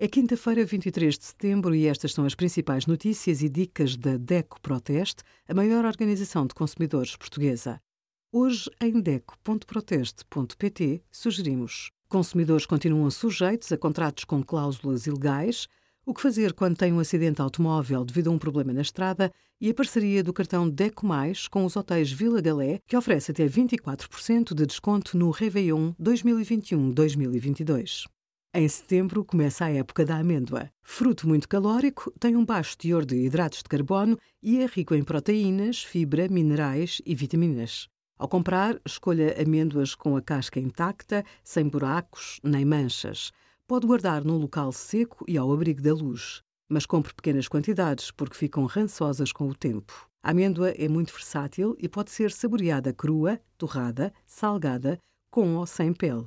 É quinta-feira, 23 de setembro, e estas são as principais notícias e dicas da DECO Proteste, a maior organização de consumidores portuguesa. Hoje, em DECO.proteste.pt, sugerimos: consumidores continuam sujeitos a contratos com cláusulas ilegais, o que fazer quando tem um acidente automóvel devido a um problema na estrada e a parceria do cartão DECO Mais com os hotéis Vila Galé, que oferece até 24% de desconto no Réveillon 2021-2022. Em setembro começa a época da amêndoa. Fruto muito calórico, tem um baixo teor de hidratos de carbono e é rico em proteínas, fibra, minerais e vitaminas. Ao comprar, escolha amêndoas com a casca intacta, sem buracos nem manchas. Pode guardar num local seco e ao abrigo da luz. Mas compre pequenas quantidades porque ficam rançosas com o tempo. A amêndoa é muito versátil e pode ser saboreada crua, torrada, salgada, com ou sem pele.